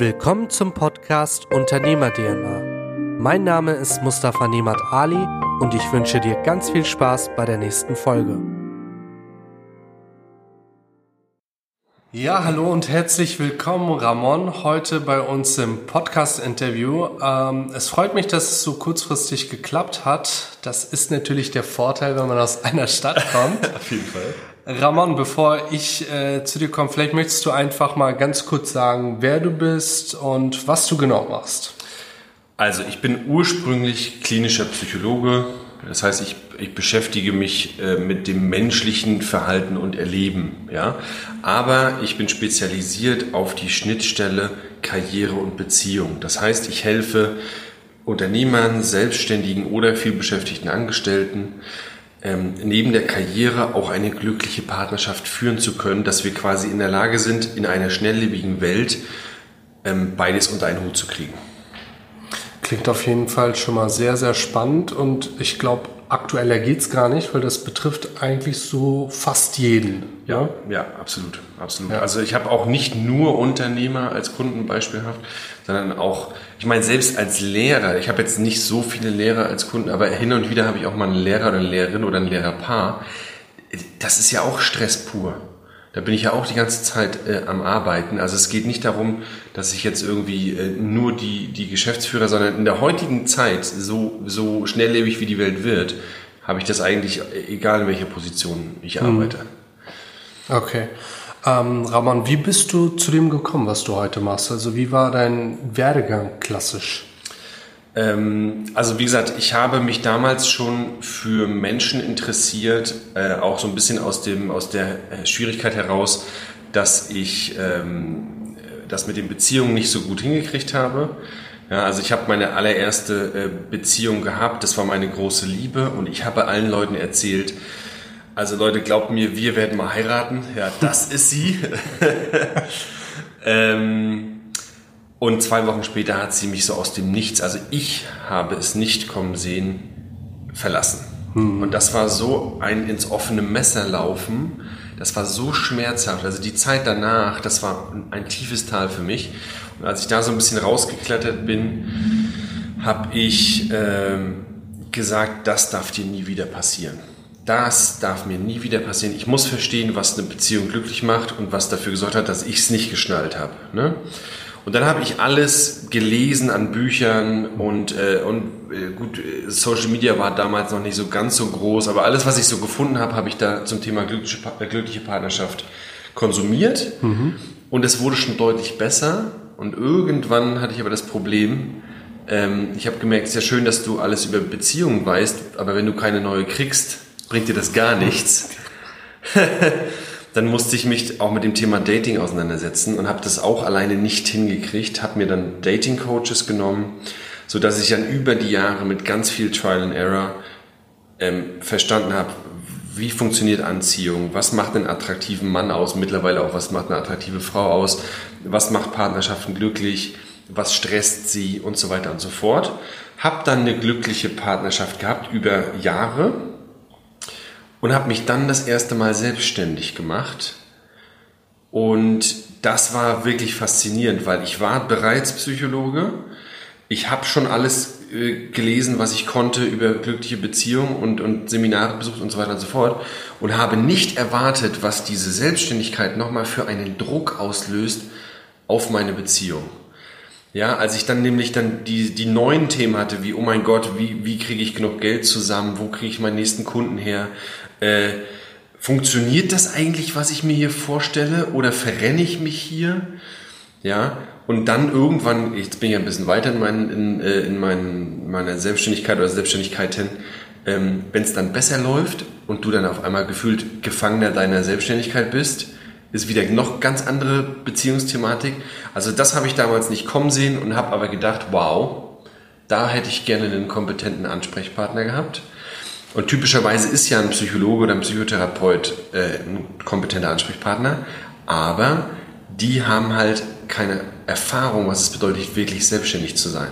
Willkommen zum Podcast Unternehmer DNA. Mein Name ist Mustafa Nemat Ali und ich wünsche dir ganz viel Spaß bei der nächsten Folge. Ja, hallo und herzlich willkommen, Ramon, heute bei uns im Podcast-Interview. Ähm, es freut mich, dass es so kurzfristig geklappt hat. Das ist natürlich der Vorteil, wenn man aus einer Stadt kommt. Auf jeden Fall. Ramon, bevor ich äh, zu dir komme, vielleicht möchtest du einfach mal ganz kurz sagen, wer du bist und was du genau machst. Also ich bin ursprünglich klinischer Psychologe. Das heißt, ich, ich beschäftige mich äh, mit dem menschlichen Verhalten und Erleben. Ja? Aber ich bin spezialisiert auf die Schnittstelle Karriere und Beziehung. Das heißt, ich helfe Unternehmern, Selbstständigen oder vielbeschäftigten Angestellten, ähm, neben der Karriere auch eine glückliche Partnerschaft führen zu können, dass wir quasi in der Lage sind, in einer schnelllebigen Welt ähm, beides unter einen Hut zu kriegen. Klingt auf jeden Fall schon mal sehr, sehr spannend und ich glaube, aktueller geht's gar nicht, weil das betrifft eigentlich so fast jeden. Ja, ja, ja absolut, absolut. Ja. Also ich habe auch nicht nur Unternehmer als Kunden beispielhaft, sondern auch, ich meine, selbst als Lehrer, ich habe jetzt nicht so viele Lehrer als Kunden, aber hin und wieder habe ich auch mal einen Lehrer oder eine Lehrerin oder ein Lehrerpaar. Das ist ja auch Stress pur. Da bin ich ja auch die ganze Zeit äh, am Arbeiten. Also es geht nicht darum, dass ich jetzt irgendwie äh, nur die, die Geschäftsführer, sondern in der heutigen Zeit, so, so schnelllebig wie die Welt wird, habe ich das eigentlich, äh, egal in welcher Position ich mhm. arbeite. Okay. Ähm, Ramon, wie bist du zu dem gekommen, was du heute machst? Also wie war dein Werdegang klassisch? Ähm, also wie gesagt, ich habe mich damals schon für Menschen interessiert, äh, auch so ein bisschen aus, dem, aus der äh, Schwierigkeit heraus, dass ich ähm, das mit den Beziehungen nicht so gut hingekriegt habe. Ja, also ich habe meine allererste äh, Beziehung gehabt, das war meine große Liebe und ich habe allen Leuten erzählt, also Leute, glaubt mir, wir werden mal heiraten. Ja, das ist sie. ähm, und zwei Wochen später hat sie mich so aus dem Nichts, also ich habe es nicht kommen sehen, verlassen. Mhm. Und das war so ein ins offene Messer laufen. Das war so schmerzhaft. Also die Zeit danach, das war ein tiefes Tal für mich. Und als ich da so ein bisschen rausgeklettert bin, habe ich ähm, gesagt, das darf dir nie wieder passieren das darf mir nie wieder passieren. Ich muss verstehen, was eine Beziehung glücklich macht und was dafür gesorgt hat, dass ich es nicht geschnallt habe. Ne? Und dann habe ich alles gelesen an Büchern und, äh, und äh, gut, Social Media war damals noch nicht so ganz so groß, aber alles, was ich so gefunden habe, habe ich da zum Thema glückliche, äh, glückliche Partnerschaft konsumiert. Mhm. Und es wurde schon deutlich besser. Und irgendwann hatte ich aber das Problem, ähm, ich habe gemerkt, es ist ja schön, dass du alles über Beziehungen weißt, aber wenn du keine neue kriegst, bringt dir das gar nichts. dann musste ich mich auch mit dem Thema Dating auseinandersetzen und habe das auch alleine nicht hingekriegt, habe mir dann Dating Coaches genommen, so dass ich dann über die Jahre mit ganz viel Trial and Error ähm, verstanden habe, wie funktioniert Anziehung, was macht einen attraktiven Mann aus, mittlerweile auch was macht eine attraktive Frau aus, was macht Partnerschaften glücklich, was stresst sie und so weiter und so fort. Hab dann eine glückliche Partnerschaft gehabt über Jahre und habe mich dann das erste Mal selbstständig gemacht. Und das war wirklich faszinierend, weil ich war bereits Psychologe. Ich habe schon alles äh, gelesen, was ich konnte über glückliche Beziehungen und, und Seminare besucht und so weiter und so fort und habe nicht erwartet, was diese Selbstständigkeit nochmal für einen Druck auslöst auf meine Beziehung. Ja, als ich dann nämlich dann die, die neuen Themen hatte, wie, oh mein Gott, wie, wie kriege ich genug Geld zusammen, wo kriege ich meinen nächsten Kunden her, äh, funktioniert das eigentlich, was ich mir hier vorstelle, oder verrenne ich mich hier? Ja, und dann irgendwann, jetzt bin ich ein bisschen weiter in, mein, in, äh, in mein, meiner Selbstständigkeit oder Selbstständigkeit hin, ähm, wenn es dann besser läuft und du dann auf einmal gefühlt Gefangener deiner Selbstständigkeit bist, ist wieder noch ganz andere Beziehungsthematik. Also das habe ich damals nicht kommen sehen und habe aber gedacht, wow, da hätte ich gerne einen kompetenten Ansprechpartner gehabt. Und typischerweise ist ja ein Psychologe oder ein Psychotherapeut äh, ein kompetenter Ansprechpartner, aber die haben halt keine Erfahrung, was es bedeutet, wirklich selbstständig zu sein.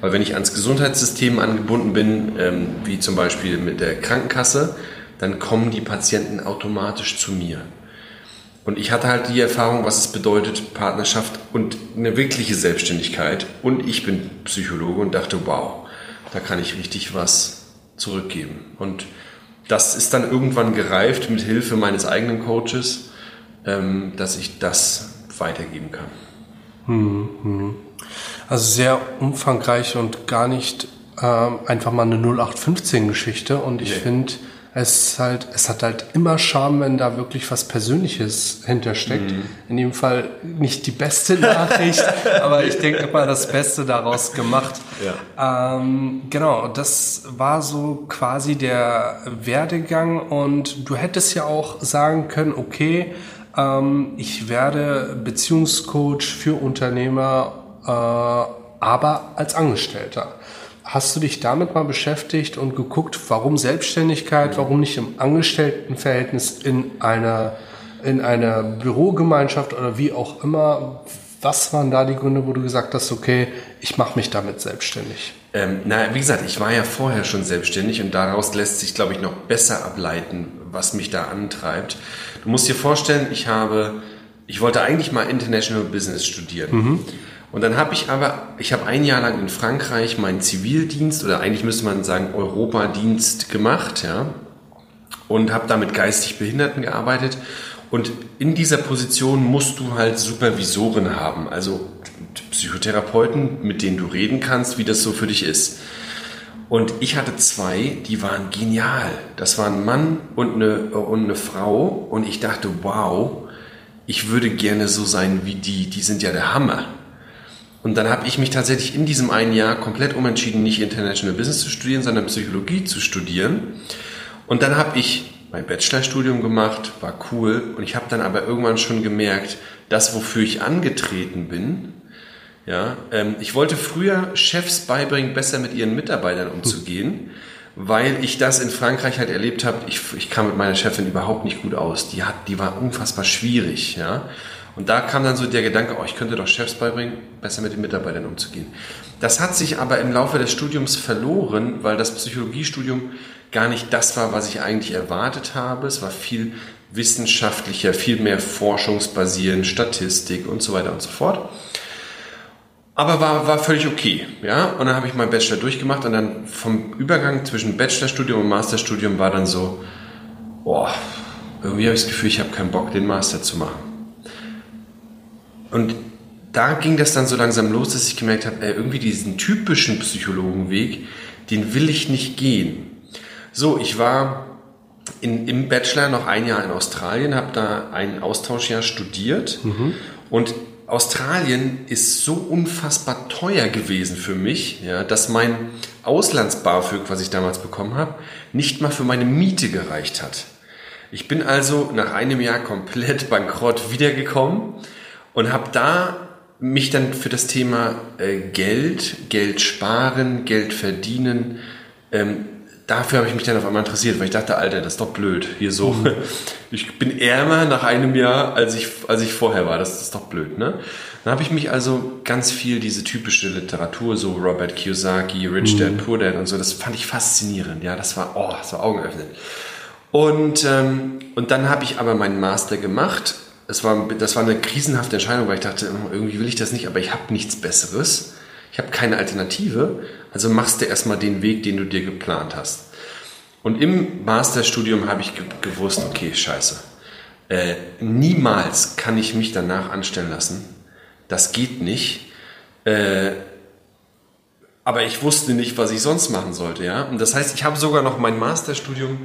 Weil wenn ich ans Gesundheitssystem angebunden bin, ähm, wie zum Beispiel mit der Krankenkasse, dann kommen die Patienten automatisch zu mir. Und ich hatte halt die Erfahrung, was es bedeutet, Partnerschaft und eine wirkliche Selbstständigkeit. Und ich bin Psychologe und dachte, wow, da kann ich richtig was zurückgeben. Und das ist dann irgendwann gereift mit Hilfe meines eigenen Coaches, ähm, dass ich das weitergeben kann. Hm, also sehr umfangreich und gar nicht ähm, einfach mal eine 0815-Geschichte. Und ich nee. finde, es halt, es hat halt immer Charme, wenn da wirklich was Persönliches hintersteckt. Mhm. In dem Fall nicht die beste Nachricht, aber ich denke mal das Beste daraus gemacht. Ja. Ähm, genau, das war so quasi der Werdegang und du hättest ja auch sagen können, okay, ähm, ich werde Beziehungscoach für Unternehmer, äh, aber als Angestellter. Hast du dich damit mal beschäftigt und geguckt, warum Selbstständigkeit, warum nicht im Angestelltenverhältnis in einer, in einer Bürogemeinschaft oder wie auch immer? Was waren da die Gründe, wo du gesagt hast, okay, ich mache mich damit selbstständig? Ähm, na, wie gesagt, ich war ja vorher schon selbstständig und daraus lässt sich, glaube ich, noch besser ableiten, was mich da antreibt. Du musst dir vorstellen, ich habe, ich wollte eigentlich mal International Business studieren. Mhm. Und dann habe ich aber, ich habe ein Jahr lang in Frankreich meinen Zivildienst oder eigentlich müsste man sagen Europadienst gemacht, ja, und habe da mit geistig Behinderten gearbeitet. Und in dieser Position musst du halt Supervisoren haben, also Psychotherapeuten, mit denen du reden kannst, wie das so für dich ist. Und ich hatte zwei, die waren genial. Das waren ein Mann und eine, und eine Frau. Und ich dachte, wow, ich würde gerne so sein wie die. Die sind ja der Hammer. Und dann habe ich mich tatsächlich in diesem einen Jahr komplett umentschieden, nicht International Business zu studieren, sondern Psychologie zu studieren. Und dann habe ich mein Bachelorstudium gemacht, war cool. Und ich habe dann aber irgendwann schon gemerkt, das, wofür ich angetreten bin, ja, ähm, ich wollte früher Chefs beibringen, besser mit ihren Mitarbeitern umzugehen, weil ich das in Frankreich halt erlebt habe. Ich, ich kam mit meiner Chefin überhaupt nicht gut aus. Die hat, die war unfassbar schwierig, ja. Und da kam dann so der Gedanke, oh, ich könnte doch Chefs beibringen, besser mit den Mitarbeitern umzugehen. Das hat sich aber im Laufe des Studiums verloren, weil das Psychologiestudium gar nicht das war, was ich eigentlich erwartet habe. Es war viel wissenschaftlicher, viel mehr forschungsbasierend, Statistik und so weiter und so fort. Aber war, war völlig okay, ja. Und dann habe ich meinen Bachelor durchgemacht und dann vom Übergang zwischen Bachelorstudium und Masterstudium war dann so, boah, irgendwie habe ich das Gefühl, ich habe keinen Bock, den Master zu machen. Und da ging das dann so langsam los, dass ich gemerkt habe, irgendwie diesen typischen Psychologenweg, den will ich nicht gehen. So, ich war in, im Bachelor noch ein Jahr in Australien, habe da ein Austauschjahr studiert mhm. und Australien ist so unfassbar teuer gewesen für mich, ja, dass mein Auslands-BAföG, was ich damals bekommen habe, nicht mal für meine Miete gereicht hat. Ich bin also nach einem Jahr komplett bankrott wiedergekommen und habe da mich dann für das Thema äh, Geld, Geld sparen, Geld verdienen, ähm, dafür habe ich mich dann auf einmal interessiert, weil ich dachte, Alter, das ist doch blöd. Hier so, mhm. ich bin ärmer nach einem Jahr, als ich, als ich vorher war. Das ist doch blöd, ne? Dann habe ich mich also ganz viel diese typische Literatur, so Robert Kiyosaki, Rich Dad, mhm. Poor Dad und so, das fand ich faszinierend. Ja, das war, oh, das war augenöffnend. Und, ähm, und dann habe ich aber meinen Master gemacht es war, das war eine krisenhafte Entscheidung, weil ich dachte, irgendwie will ich das nicht, aber ich habe nichts Besseres. Ich habe keine Alternative. Also machst du erstmal den Weg, den du dir geplant hast. Und im Masterstudium habe ich gewusst, okay, scheiße. Äh, niemals kann ich mich danach anstellen lassen. Das geht nicht. Äh, aber ich wusste nicht, was ich sonst machen sollte, ja. Und das heißt, ich habe sogar noch mein Masterstudium,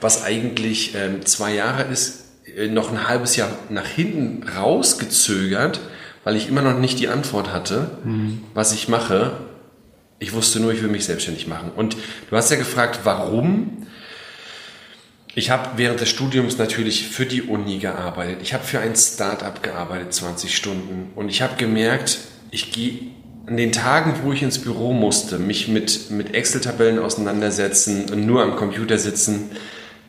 was eigentlich ähm, zwei Jahre ist, äh, noch ein halbes Jahr nach hinten rausgezögert, weil ich immer noch nicht die Antwort hatte, mhm. was ich mache. Ich wusste nur, ich will mich selbstständig machen. Und du hast ja gefragt, warum? Ich habe während des Studiums natürlich für die Uni gearbeitet. Ich habe für ein Startup gearbeitet, 20 Stunden. Und ich habe gemerkt, ich gehe an den Tagen, wo ich ins Büro musste, mich mit, mit Excel-Tabellen auseinandersetzen und nur am Computer sitzen,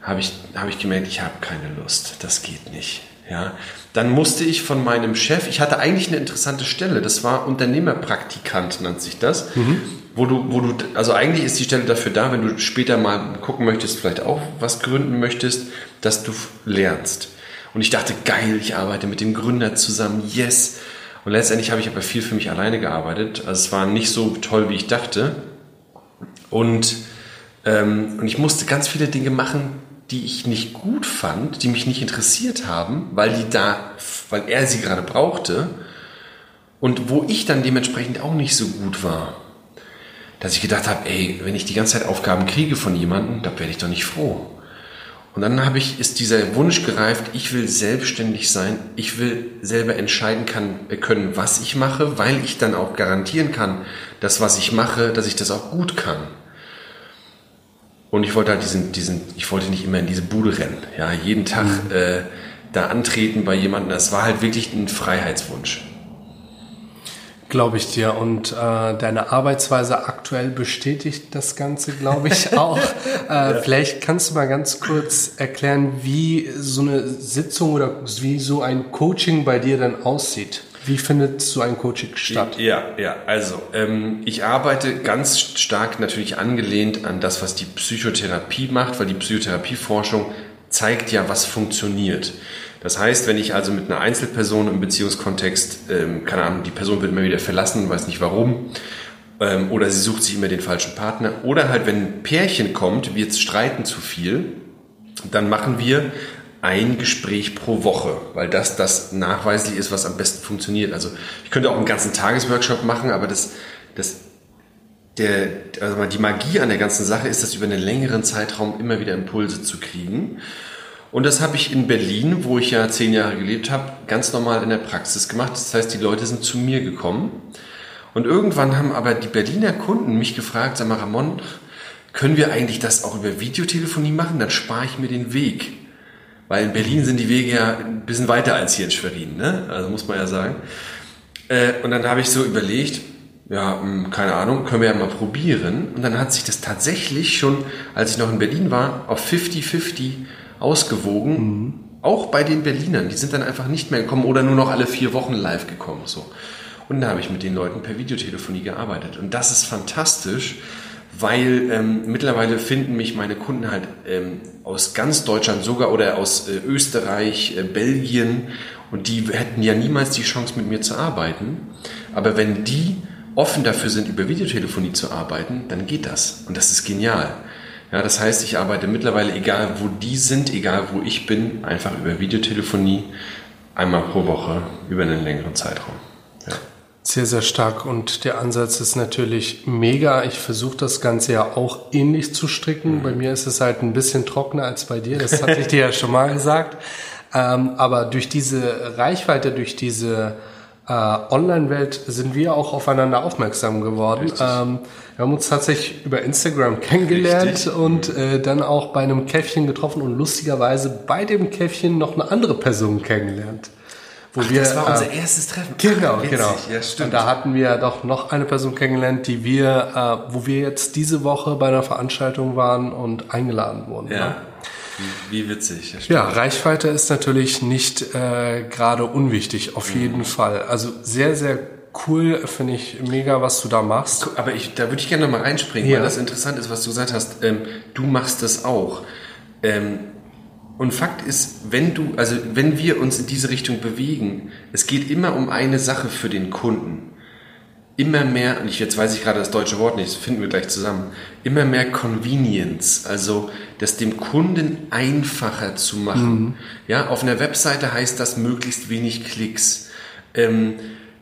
habe ich, hab ich gemerkt, ich habe keine Lust, das geht nicht. Ja, dann musste ich von meinem Chef, ich hatte eigentlich eine interessante Stelle, das war Unternehmerpraktikant, nennt sich das, mhm. wo du, wo du, also eigentlich ist die Stelle dafür da, wenn du später mal gucken möchtest, vielleicht auch was gründen möchtest, dass du lernst. Und ich dachte, geil, ich arbeite mit dem Gründer zusammen, yes. Und letztendlich habe ich aber viel für mich alleine gearbeitet. Also es war nicht so toll, wie ich dachte. Und, ähm, und ich musste ganz viele Dinge machen, die ich nicht gut fand, die mich nicht interessiert haben, weil die da, weil er sie gerade brauchte und wo ich dann dementsprechend auch nicht so gut war. Dass ich gedacht habe, ey, wenn ich die ganze Zeit Aufgaben kriege von jemandem, da werde ich doch nicht froh. Und dann habe ich, ist dieser Wunsch gereift, ich will selbstständig sein, ich will selber entscheiden kann, können, was ich mache, weil ich dann auch garantieren kann, dass was ich mache, dass ich das auch gut kann. Und ich wollte halt diesen, diesen, ich wollte nicht immer in diese Bude rennen, ja, jeden Tag mhm. äh, da antreten bei jemandem. Das war halt wirklich ein Freiheitswunsch. Glaube ich dir. Und äh, deine Arbeitsweise aktuell bestätigt das Ganze, glaube ich, auch. äh, ja. Vielleicht kannst du mal ganz kurz erklären, wie so eine Sitzung oder wie so ein Coaching bei dir dann aussieht. Wie findet so ein Coaching statt? Ja, ja, also ähm, ich arbeite ganz stark natürlich angelehnt an das, was die Psychotherapie macht, weil die Psychotherapieforschung zeigt ja, was funktioniert. Das heißt, wenn ich also mit einer Einzelperson im Beziehungskontext, ähm, keine Ahnung, die Person wird immer wieder verlassen, weiß nicht warum, ähm, oder sie sucht sich immer den falschen Partner, oder halt, wenn ein Pärchen kommt, wir streiten zu viel, dann machen wir ein Gespräch pro Woche, weil das das nachweislich ist, was am besten funktioniert. Also ich könnte auch einen ganzen Tagesworkshop machen, aber das, das, der, also die Magie an der ganzen Sache ist, das über einen längeren Zeitraum immer wieder Impulse zu kriegen. Und das habe ich in Berlin, wo ich ja zehn Jahre gelebt habe, ganz normal in der Praxis gemacht. Das heißt, die Leute sind zu mir gekommen. Und irgendwann haben aber die Berliner Kunden mich gefragt, sag mal, Ramon, können wir eigentlich das auch über Videotelefonie machen? Dann spare ich mir den Weg. Weil in Berlin sind die Wege ja ein bisschen weiter als hier in Schwerin, ne? Also muss man ja sagen. Äh, und dann habe ich so überlegt, ja, hm, keine Ahnung, können wir ja mal probieren. Und dann hat sich das tatsächlich schon, als ich noch in Berlin war, auf 50-50 ausgewogen. Mhm. Auch bei den Berlinern. Die sind dann einfach nicht mehr gekommen oder nur noch alle vier Wochen live gekommen. So. Und da habe ich mit den Leuten per Videotelefonie gearbeitet. Und das ist fantastisch, weil ähm, mittlerweile finden mich meine Kunden halt ähm, aus ganz Deutschland sogar oder aus äh, Österreich, äh, Belgien und die hätten ja niemals die Chance mit mir zu arbeiten. Aber wenn die offen dafür sind, über Videotelefonie zu arbeiten, dann geht das. Und das ist genial. Ja, das heißt, ich arbeite mittlerweile, egal wo die sind, egal wo ich bin, einfach über Videotelefonie einmal pro Woche über einen längeren Zeitraum. Sehr, sehr stark und der Ansatz ist natürlich mega. Ich versuche das Ganze ja auch ähnlich zu stricken. Mhm. Bei mir ist es halt ein bisschen trockener als bei dir, das hatte ich dir ja schon mal gesagt. Ähm, aber durch diese Reichweite, durch diese äh, Online-Welt sind wir auch aufeinander aufmerksam geworden. Ähm, wir haben uns tatsächlich über Instagram kennengelernt Richtig. und äh, dann auch bei einem Käffchen getroffen und lustigerweise bei dem Käffchen noch eine andere Person kennengelernt. Wo Ach, wir, das war unser äh, erstes Treffen. Genau, Ach, genau. Ja, stimmt. Und da hatten wir doch noch eine Person kennengelernt, die wir, äh, wo wir jetzt diese Woche bei einer Veranstaltung waren und eingeladen wurden. Ja. Ne? Wie, wie witzig. Ja, Reichweite ist natürlich nicht äh, gerade unwichtig, auf mhm. jeden Fall. Also sehr, sehr cool, finde ich mega, was du da machst. Aber ich, da würde ich gerne nochmal reinspringen, ja. weil das interessant ist, was du gesagt hast. Ähm, du machst das auch. Ähm, und Fakt ist, wenn du, also wenn wir uns in diese Richtung bewegen, es geht immer um eine Sache für den Kunden. Immer mehr, und ich, jetzt weiß ich gerade das deutsche Wort nicht, das finden wir gleich zusammen, immer mehr Convenience, also das dem Kunden einfacher zu machen. Mhm. Ja, auf einer Webseite heißt das möglichst wenig Klicks. Ähm,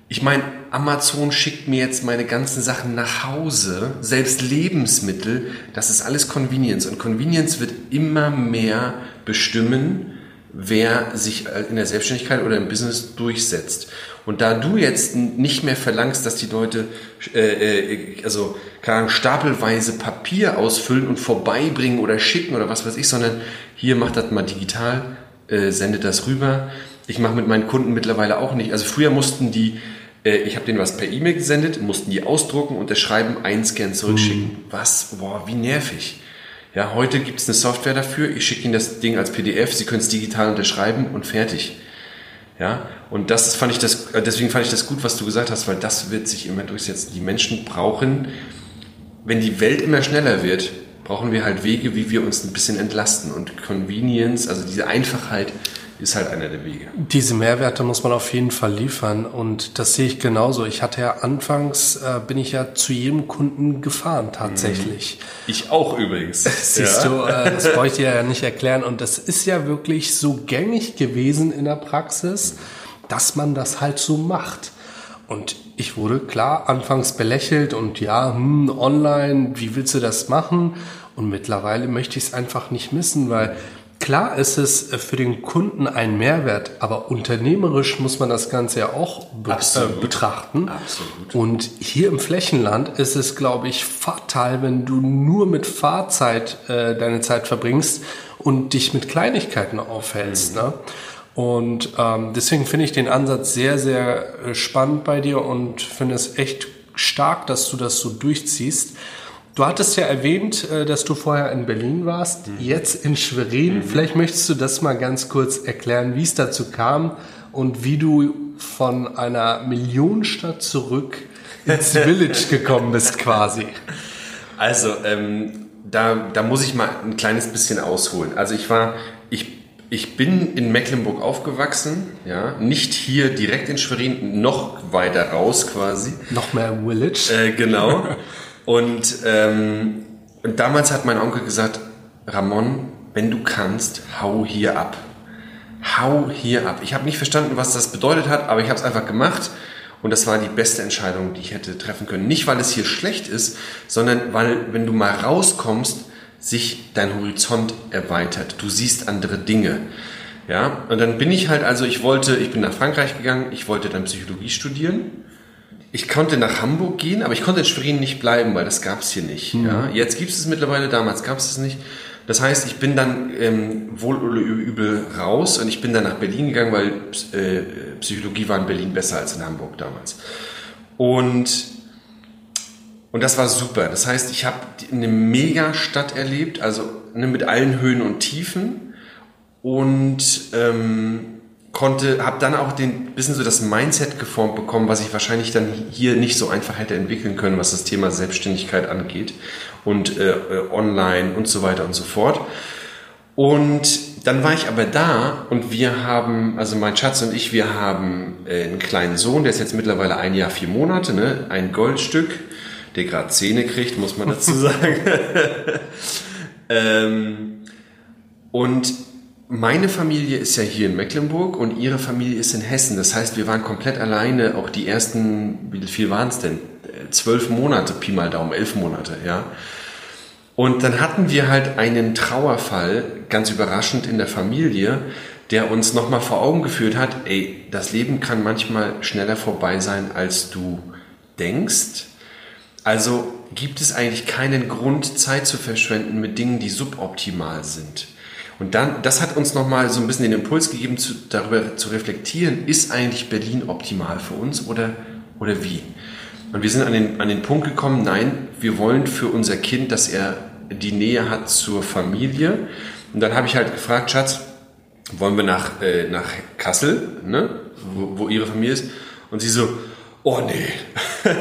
ich meine, Amazon schickt mir jetzt meine ganzen Sachen nach Hause, selbst Lebensmittel, das ist alles Convenience. Und Convenience wird immer mehr bestimmen, wer sich in der Selbstständigkeit oder im Business durchsetzt. Und da du jetzt nicht mehr verlangst, dass die Leute äh, äh, also Ahnung, stapelweise Papier ausfüllen und vorbeibringen oder schicken oder was weiß ich, sondern hier macht das mal digital, äh, sendet das rüber. Ich mache mit meinen Kunden mittlerweile auch nicht. Also früher mussten die äh, ich habe denen was per E-Mail gesendet, mussten die ausdrucken, unterschreiben, einscannen, zurückschicken. Mhm. Was? Boah, wie nervig. Ja, heute gibt es eine Software dafür. Ich schicke Ihnen das Ding als PDF. Sie können es digital unterschreiben und fertig. Ja, und das fand ich das, äh, deswegen fand ich das gut, was du gesagt hast, weil das wird sich immer durchsetzen. Die Menschen brauchen, wenn die Welt immer schneller wird, brauchen wir halt Wege, wie wir uns ein bisschen entlasten. Und Convenience, also diese Einfachheit, ist halt einer der Wege. Diese Mehrwerte muss man auf jeden Fall liefern und das sehe ich genauso. Ich hatte ja anfangs, äh, bin ich ja zu jedem Kunden gefahren tatsächlich. Mhm. Ich auch übrigens. Siehst ja. du, äh, das brauche ich dir ja nicht erklären und das ist ja wirklich so gängig gewesen in der Praxis, dass man das halt so macht. Und ich wurde klar anfangs belächelt und ja, hm, online, wie willst du das machen? Und mittlerweile möchte ich es einfach nicht missen, weil klar ist es äh, für den Kunden ein Mehrwert, aber unternehmerisch muss man das Ganze ja auch be äh, betrachten. Absolut. Und hier im Flächenland ist es, glaube ich, fatal, wenn du nur mit Fahrzeit äh, deine Zeit verbringst und dich mit Kleinigkeiten aufhältst. Mhm. Ne? Und ähm, deswegen finde ich den Ansatz sehr, sehr äh, spannend bei dir und finde es echt stark, dass du das so durchziehst. Du hattest ja erwähnt, äh, dass du vorher in Berlin warst, mhm. jetzt in Schwerin. Mhm. Vielleicht möchtest du das mal ganz kurz erklären, wie es dazu kam und wie du von einer Millionenstadt zurück ins Village gekommen bist quasi. Also, ähm, da, da muss ich mal ein kleines bisschen ausholen. Also ich war, ich ich bin in Mecklenburg aufgewachsen, ja, nicht hier direkt in Schwerin, noch weiter raus quasi. Noch mehr Village. Äh, genau. und, ähm, und damals hat mein Onkel gesagt, Ramon, wenn du kannst, hau hier ab. Hau hier ab. Ich habe nicht verstanden, was das bedeutet hat, aber ich habe es einfach gemacht. Und das war die beste Entscheidung, die ich hätte treffen können. Nicht, weil es hier schlecht ist, sondern weil, wenn du mal rauskommst, sich dein Horizont erweitert. Du siehst andere Dinge. Ja, und dann bin ich halt, also ich wollte, ich bin nach Frankreich gegangen, ich wollte dann Psychologie studieren. Ich konnte nach Hamburg gehen, aber ich konnte in Schwerin nicht bleiben, weil das gab es hier nicht. Mhm. Ja, jetzt gibt es es mittlerweile, damals gab es es nicht. Das heißt, ich bin dann ähm, wohl oder übel raus und ich bin dann nach Berlin gegangen, weil äh, Psychologie war in Berlin besser als in Hamburg damals. Und und das war super. Das heißt, ich habe eine Mega-Stadt erlebt, also ne, mit allen Höhen und Tiefen und ähm, konnte, habe dann auch den bisschen so das Mindset geformt bekommen, was ich wahrscheinlich dann hier nicht so einfach hätte entwickeln können, was das Thema Selbstständigkeit angeht und äh, äh online und so weiter und so fort. Und dann war ich aber da und wir haben, also mein Schatz und ich, wir haben äh, einen kleinen Sohn, der ist jetzt mittlerweile ein Jahr, vier Monate, ne? ein Goldstück der gerade Zähne kriegt, muss man dazu sagen. ähm, und meine Familie ist ja hier in Mecklenburg und ihre Familie ist in Hessen. Das heißt, wir waren komplett alleine, auch die ersten, wie viel waren es denn? Zwölf Monate, Pi mal Daumen, elf Monate, ja. Und dann hatten wir halt einen Trauerfall, ganz überraschend in der Familie, der uns nochmal vor Augen geführt hat, ey, das Leben kann manchmal schneller vorbei sein, als du denkst. Also gibt es eigentlich keinen Grund, Zeit zu verschwenden mit Dingen, die suboptimal sind. Und dann, das hat uns nochmal so ein bisschen den Impuls gegeben, zu, darüber zu reflektieren, ist eigentlich Berlin optimal für uns oder, oder wie? Und wir sind an den, an den Punkt gekommen, nein, wir wollen für unser Kind, dass er die Nähe hat zur Familie. Und dann habe ich halt gefragt, Schatz, wollen wir nach, äh, nach Kassel, ne? wo, wo ihre Familie ist? Und sie so, oh nee.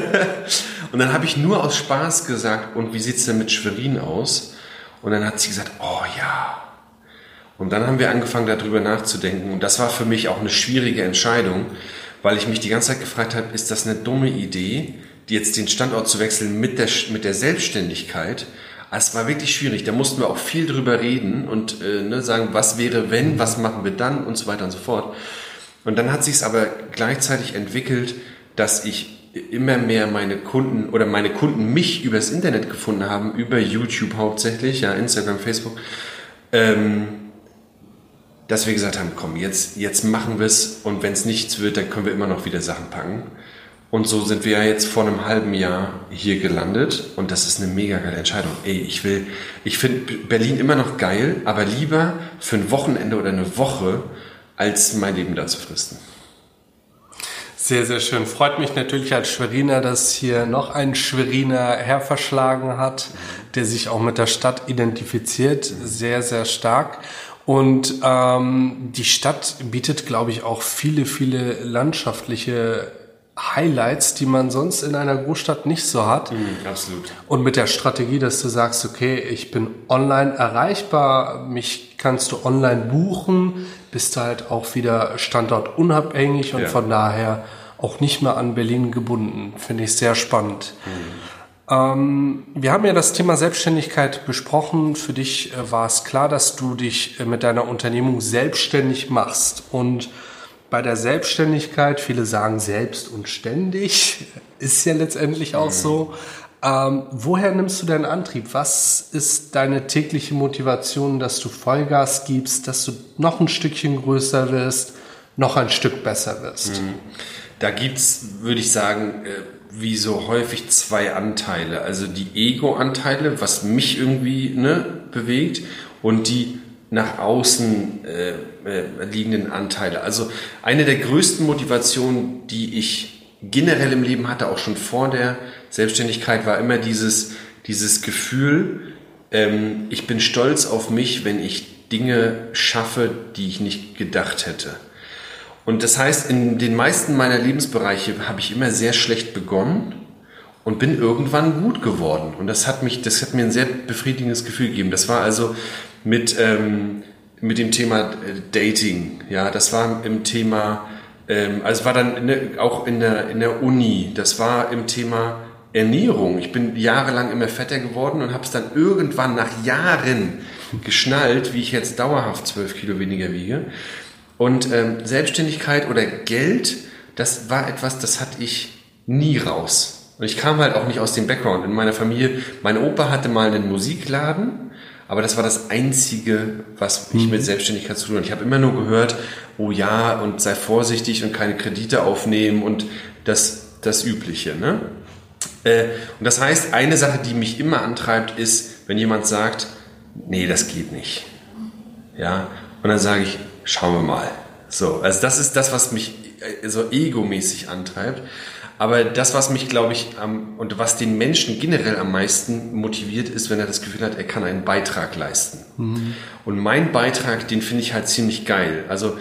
Und dann habe ich nur aus Spaß gesagt, und wie sieht es denn mit Schwerin aus? Und dann hat sie gesagt, oh ja. Und dann haben wir angefangen darüber nachzudenken. Und das war für mich auch eine schwierige Entscheidung, weil ich mich die ganze Zeit gefragt habe, ist das eine dumme Idee, jetzt den Standort zu wechseln mit der, mit der Selbstständigkeit? Es war wirklich schwierig. Da mussten wir auch viel drüber reden und äh, ne, sagen, was wäre wenn, was machen wir dann und so weiter und so fort. Und dann hat sich es aber gleichzeitig entwickelt, dass ich immer mehr meine Kunden oder meine Kunden mich übers Internet gefunden haben, über YouTube hauptsächlich, ja, Instagram, Facebook, ähm, dass wir gesagt haben, komm, jetzt, jetzt machen wir es und wenn es nichts wird, dann können wir immer noch wieder Sachen packen. Und so sind wir ja jetzt vor einem halben Jahr hier gelandet und das ist eine mega geile Entscheidung. Ey, ich will, ich finde Berlin immer noch geil, aber lieber für ein Wochenende oder eine Woche, als mein Leben da zu fristen. Sehr, sehr schön. Freut mich natürlich als Schweriner, dass hier noch ein Schweriner herverschlagen hat, der sich auch mit der Stadt identifiziert. Sehr, sehr stark. Und ähm, die Stadt bietet, glaube ich, auch viele, viele landschaftliche Highlights, die man sonst in einer Großstadt nicht so hat. Mhm, absolut. Und mit der Strategie, dass du sagst, okay, ich bin online erreichbar, mich kannst du online buchen, bist du halt auch wieder standortunabhängig und ja. von daher auch nicht mehr an Berlin gebunden. Finde ich sehr spannend. Mhm. Ähm, wir haben ja das Thema Selbstständigkeit besprochen. Für dich äh, war es klar, dass du dich äh, mit deiner Unternehmung selbstständig machst. Und bei der Selbstständigkeit, viele sagen selbst und ständig, ist ja letztendlich auch mhm. so. Ähm, woher nimmst du deinen Antrieb? Was ist deine tägliche Motivation, dass du Vollgas gibst, dass du noch ein Stückchen größer wirst, noch ein Stück besser wirst? Mhm. Da gibt's, würde ich sagen, äh, wie so häufig zwei Anteile. Also die Ego-Anteile, was mich irgendwie ne, bewegt, und die nach außen äh, äh, liegenden Anteile. Also eine der größten Motivationen, die ich generell im Leben hatte, auch schon vor der Selbstständigkeit, war immer dieses, dieses Gefühl, ähm, ich bin stolz auf mich, wenn ich Dinge schaffe, die ich nicht gedacht hätte. Und das heißt, in den meisten meiner Lebensbereiche habe ich immer sehr schlecht begonnen und bin irgendwann gut geworden. Und das hat mich, das hat mir ein sehr befriedigendes Gefühl gegeben. Das war also mit, ähm, mit dem Thema äh, Dating. Ja, das war im Thema, ähm, also war dann ne, auch in der, in der Uni. Das war im Thema Ernährung. Ich bin jahrelang immer fetter geworden und habe es dann irgendwann nach Jahren geschnallt, wie ich jetzt dauerhaft zwölf Kilo weniger wiege. Und ähm, Selbstständigkeit oder Geld, das war etwas, das hatte ich nie raus. Und ich kam halt auch nicht aus dem Background. In meiner Familie, mein Opa hatte mal einen Musikladen, aber das war das Einzige, was ich mhm. mit Selbstständigkeit zu tun hatte. Ich habe immer nur gehört, oh ja, und sei vorsichtig und keine Kredite aufnehmen und das, das Übliche. Ne? Äh, und das heißt, eine Sache, die mich immer antreibt, ist, wenn jemand sagt, nee, das geht nicht. Ja, und dann sage ich, schauen wir mal. So, also das ist das, was mich äh, so egomäßig antreibt. Aber das, was mich, glaube ich, ähm, und was den Menschen generell am meisten motiviert, ist, wenn er das Gefühl hat, er kann einen Beitrag leisten. Mhm. Und mein Beitrag, den finde ich halt ziemlich geil. Also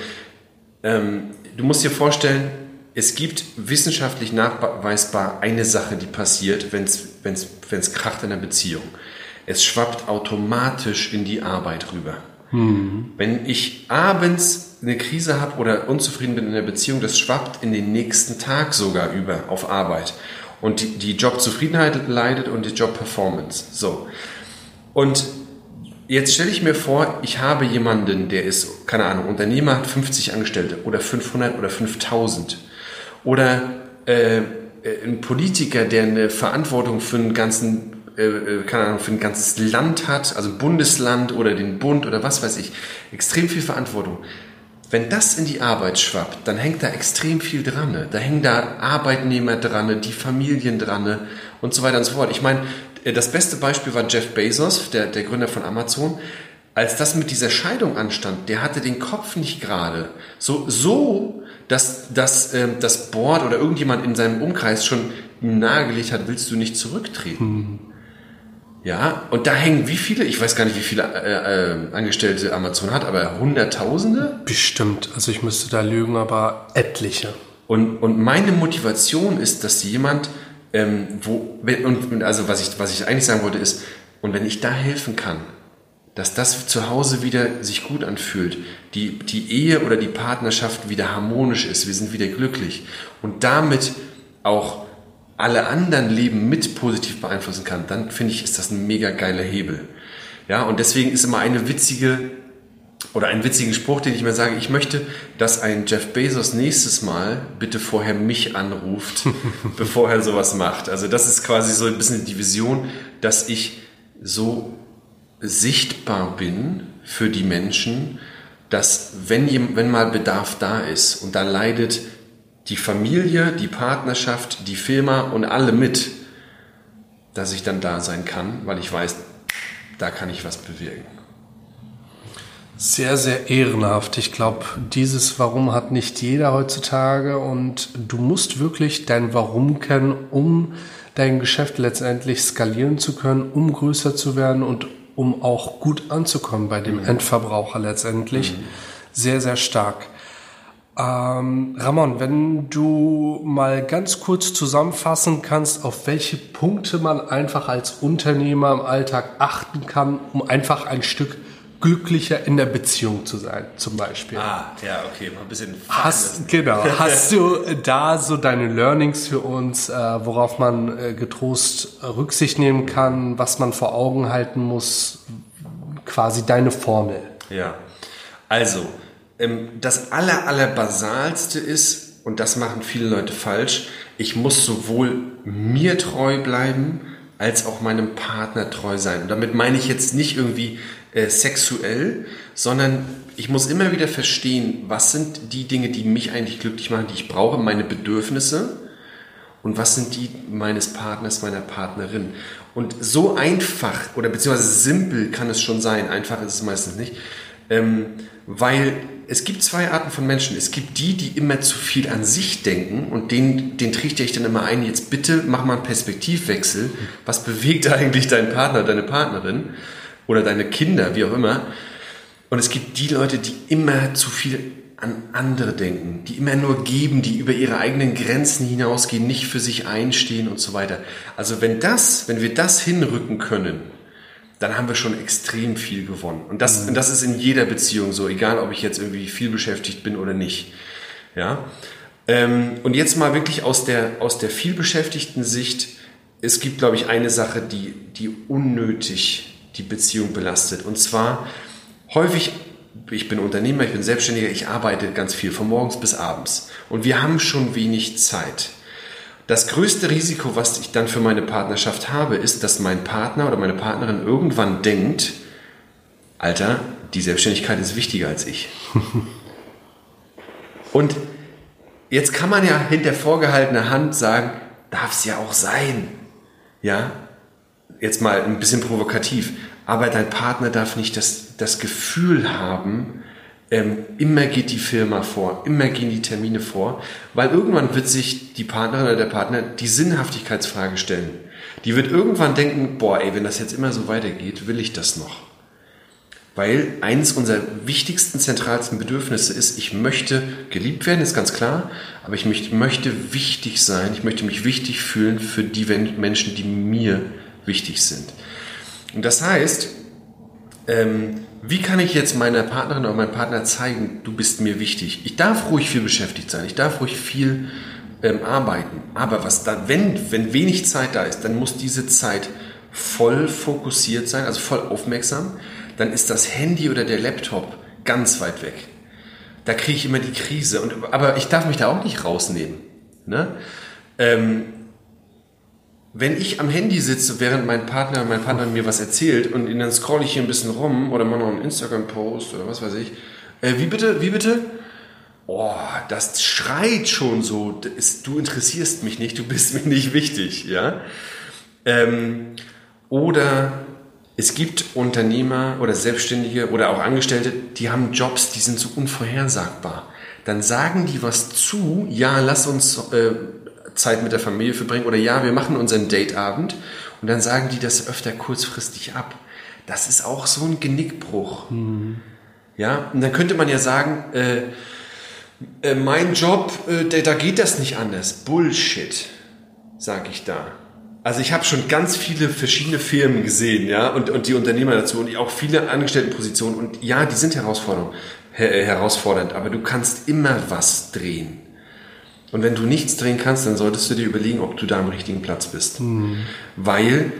ähm, du musst dir vorstellen, es gibt wissenschaftlich nachweisbar eine Sache, die passiert, wenn es kracht in einer Beziehung. Es schwappt automatisch in die Arbeit rüber. Mhm. Wenn ich abends eine Krise habe oder unzufrieden bin in der Beziehung, das schwappt in den nächsten Tag sogar über auf Arbeit. Und die, die Jobzufriedenheit leidet und die Jobperformance. So. Und jetzt stelle ich mir vor, ich habe jemanden, der ist, keine Ahnung, Unternehmer hat 50 Angestellte oder 500 oder 5000. Oder äh, ein Politiker, der eine Verantwortung für einen ganzen äh, äh, keine Ahnung, für ein ganzes Land hat, also Bundesland oder den Bund oder was weiß ich, extrem viel Verantwortung. Wenn das in die Arbeit schwappt, dann hängt da extrem viel dran. Da hängen da Arbeitnehmer dran, die Familien dran und so weiter und so fort. Ich meine, äh, das beste Beispiel war Jeff Bezos, der, der Gründer von Amazon. Als das mit dieser Scheidung anstand, der hatte den Kopf nicht gerade. So, so dass, dass äh, das Board oder irgendjemand in seinem Umkreis schon nahegelegt hat, willst du nicht zurücktreten. Mhm. Ja, und da hängen wie viele, ich weiß gar nicht, wie viele äh, äh, Angestellte Amazon hat, aber Hunderttausende? Bestimmt. Also ich müsste da lügen, aber etliche. Und, und meine Motivation ist, dass jemand, ähm, wo, und also was ich, was ich eigentlich sagen wollte, ist, und wenn ich da helfen kann, dass das zu Hause wieder sich gut anfühlt, die, die Ehe oder die Partnerschaft wieder harmonisch ist, wir sind wieder glücklich und damit auch alle anderen Leben mit positiv beeinflussen kann, dann finde ich, ist das ein mega geiler Hebel. Ja, und deswegen ist immer eine witzige oder einen witzigen Spruch, den ich mir sage, ich möchte, dass ein Jeff Bezos nächstes Mal bitte vorher mich anruft, bevor er sowas macht. Also das ist quasi so ein bisschen die Vision, dass ich so sichtbar bin für die Menschen, dass wenn, wenn mal Bedarf da ist und da leidet die Familie, die Partnerschaft, die Firma und alle mit, dass ich dann da sein kann, weil ich weiß, da kann ich was bewirken. Sehr, sehr ehrenhaft. Ich glaube, dieses Warum hat nicht jeder heutzutage und du musst wirklich dein Warum kennen, um dein Geschäft letztendlich skalieren zu können, um größer zu werden und um auch gut anzukommen bei dem mhm. Endverbraucher letztendlich. Mhm. Sehr, sehr stark. Ähm, Ramon, wenn du mal ganz kurz zusammenfassen kannst, auf welche Punkte man einfach als Unternehmer im Alltag achten kann, um einfach ein Stück glücklicher in der Beziehung zu sein, zum Beispiel. Ah, ja, okay, mal ein bisschen. Hast, genau. Hast du da so deine Learnings für uns, äh, worauf man äh, getrost Rücksicht nehmen kann, was man vor Augen halten muss, quasi deine Formel? Ja, also das aller, aller basalste ist, und das machen viele Leute falsch, ich muss sowohl mir treu bleiben, als auch meinem Partner treu sein. Und damit meine ich jetzt nicht irgendwie äh, sexuell, sondern ich muss immer wieder verstehen, was sind die Dinge, die mich eigentlich glücklich machen, die ich brauche, meine Bedürfnisse und was sind die meines Partners, meiner Partnerin. Und so einfach oder beziehungsweise simpel kann es schon sein, einfach ist es meistens nicht, ähm, weil es gibt zwei Arten von Menschen. Es gibt die, die immer zu viel an sich denken und den, den trichte ich dann immer ein, jetzt bitte mach mal einen Perspektivwechsel. Was bewegt eigentlich deinen Partner, deine Partnerin oder deine Kinder, wie auch immer? Und es gibt die Leute, die immer zu viel an andere denken, die immer nur geben, die über ihre eigenen Grenzen hinausgehen, nicht für sich einstehen und so weiter. Also wenn das, wenn wir das hinrücken können, dann haben wir schon extrem viel gewonnen. Und das, mhm. und das ist in jeder Beziehung so, egal ob ich jetzt irgendwie viel beschäftigt bin oder nicht. Ja. Ähm, und jetzt mal wirklich aus der, aus der vielbeschäftigten Sicht, es gibt, glaube ich, eine Sache, die, die unnötig die Beziehung belastet. Und zwar häufig, ich bin Unternehmer, ich bin Selbstständiger, ich arbeite ganz viel, von morgens bis abends. Und wir haben schon wenig Zeit. Das größte Risiko, was ich dann für meine Partnerschaft habe, ist, dass mein Partner oder meine Partnerin irgendwann denkt, Alter, die Selbstständigkeit ist wichtiger als ich. Und jetzt kann man ja hinter vorgehaltener Hand sagen, darf es ja auch sein. Ja, jetzt mal ein bisschen provokativ. Aber dein Partner darf nicht das, das Gefühl haben, ähm, immer geht die Firma vor, immer gehen die Termine vor, weil irgendwann wird sich die Partnerin oder der Partner die Sinnhaftigkeitsfrage stellen. Die wird irgendwann denken, boah, ey, wenn das jetzt immer so weitergeht, will ich das noch? Weil eines unserer wichtigsten, zentralsten Bedürfnisse ist, ich möchte geliebt werden, ist ganz klar, aber ich möchte wichtig sein, ich möchte mich wichtig fühlen für die Menschen, die mir wichtig sind. Und das heißt, ähm, wie kann ich jetzt meiner Partnerin oder meinem Partner zeigen, du bist mir wichtig? Ich darf ruhig viel beschäftigt sein, ich darf ruhig viel ähm, arbeiten. Aber was dann, wenn, wenn wenig Zeit da ist, dann muss diese Zeit voll fokussiert sein, also voll aufmerksam. Dann ist das Handy oder der Laptop ganz weit weg. Da kriege ich immer die Krise. Und, aber ich darf mich da auch nicht rausnehmen. Ne? Ähm, wenn ich am Handy sitze, während mein Partner, mein Partner mir was erzählt und dann scroll ich hier ein bisschen rum oder mache noch einen Instagram-Post oder was weiß ich, äh, wie bitte, wie bitte? Oh, das schreit schon so, das, du interessierst mich nicht, du bist mir nicht wichtig, ja? Ähm, oder es gibt Unternehmer oder Selbstständige oder auch Angestellte, die haben Jobs, die sind so unvorhersagbar. Dann sagen die was zu, ja, lass uns äh, Zeit mit der Familie verbringen oder ja, wir machen unseren Dateabend und dann sagen die das öfter kurzfristig ab. Das ist auch so ein Genickbruch. Mhm. Ja, und dann könnte man ja sagen, äh, äh, mein Job, äh, da geht das nicht anders. Bullshit, sage ich da. Also ich habe schon ganz viele verschiedene Firmen gesehen, ja, und, und die Unternehmer dazu und auch viele Angestelltenpositionen und ja, die sind herausfordernd, herausfordernd, aber du kannst immer was drehen. Und wenn du nichts drehen kannst, dann solltest du dir überlegen, ob du da am richtigen Platz bist. Mhm. Weil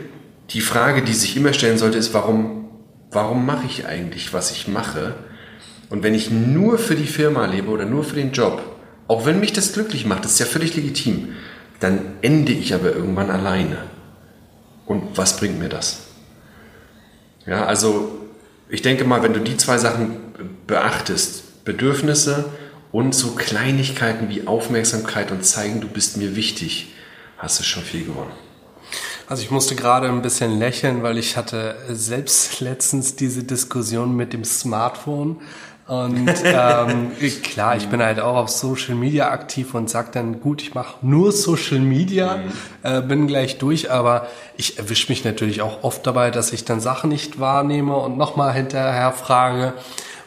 die Frage, die sich immer stellen sollte, ist, warum, warum mache ich eigentlich, was ich mache? Und wenn ich nur für die Firma lebe oder nur für den Job, auch wenn mich das glücklich macht, das ist ja völlig legitim, dann ende ich aber irgendwann alleine. Und was bringt mir das? Ja, also ich denke mal, wenn du die zwei Sachen beachtest, Bedürfnisse, und so Kleinigkeiten wie Aufmerksamkeit und zeigen, du bist mir wichtig, hast du schon viel gewonnen. Also ich musste gerade ein bisschen lächeln, weil ich hatte selbst letztens diese Diskussion mit dem Smartphone. Und ähm, klar, ich bin halt auch auf Social Media aktiv und sag dann, gut, ich mache nur Social Media, mhm. äh, bin gleich durch, aber ich erwische mich natürlich auch oft dabei, dass ich dann Sachen nicht wahrnehme und nochmal hinterher frage.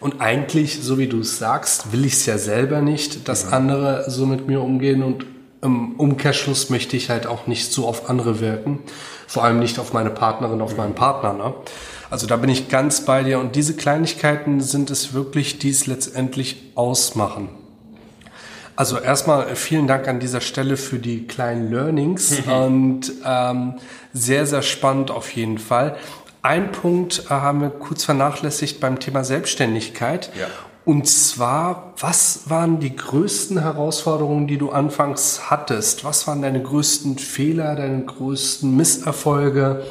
Und eigentlich, so wie du es sagst, will ich es ja selber nicht, dass ja. andere so mit mir umgehen und im Umkehrschluss möchte ich halt auch nicht so auf andere wirken. Vor allem nicht auf meine Partnerin, auf meinen Partner. Ne? Also da bin ich ganz bei dir. Und diese Kleinigkeiten sind es wirklich, die es letztendlich ausmachen. Also erstmal vielen Dank an dieser Stelle für die kleinen Learnings und ähm, sehr, sehr spannend auf jeden Fall. Ein Punkt äh, haben wir kurz vernachlässigt beim Thema Selbstständigkeit. Ja. Und zwar, was waren die größten Herausforderungen, die du anfangs hattest? Was waren deine größten Fehler, deine größten Misserfolge,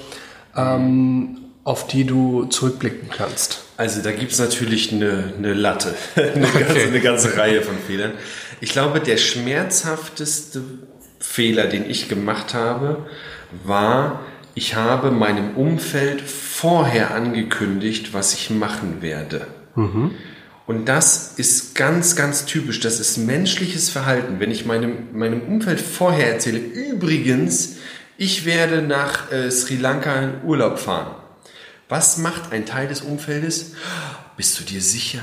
ähm, auf die du zurückblicken kannst? Also da gibt es natürlich eine, eine Latte, eine, okay. ganze, eine ganze Reihe von Fehlern. Ich glaube, der schmerzhafteste Fehler, den ich gemacht habe, war, ich habe meinem Umfeld vorher angekündigt, was ich machen werde. Mhm. Und das ist ganz, ganz typisch. Das ist menschliches Verhalten. Wenn ich meinem, meinem Umfeld vorher erzähle, übrigens, ich werde nach äh, Sri Lanka in Urlaub fahren. Was macht ein Teil des Umfeldes? Bist du dir sicher?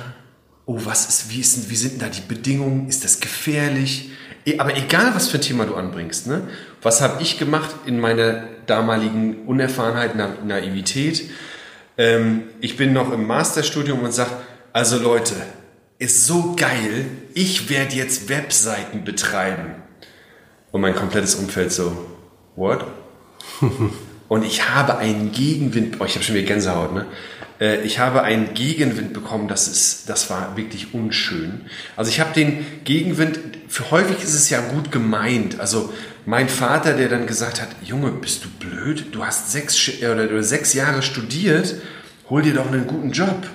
Oh, was ist, wie, ist, wie sind da die Bedingungen? Ist das gefährlich? E, aber egal, was für ein Thema du anbringst, ne? was habe ich gemacht in meiner damaligen Unerfahrenheit, Na Naivität? Ähm, ich bin noch im Masterstudium und sage, also Leute, ist so geil, ich werde jetzt Webseiten betreiben. Und mein komplettes Umfeld so, what? und ich habe einen Gegenwind, oh, ich habe schon wieder Gänsehaut, ne? Äh, ich habe einen Gegenwind bekommen, das, ist, das war wirklich unschön. Also ich habe den Gegenwind, für häufig ist es ja gut gemeint. Also mein Vater, der dann gesagt hat, Junge, bist du blöd? Du hast sechs, äh, oder sechs Jahre studiert, hol dir doch einen guten Job.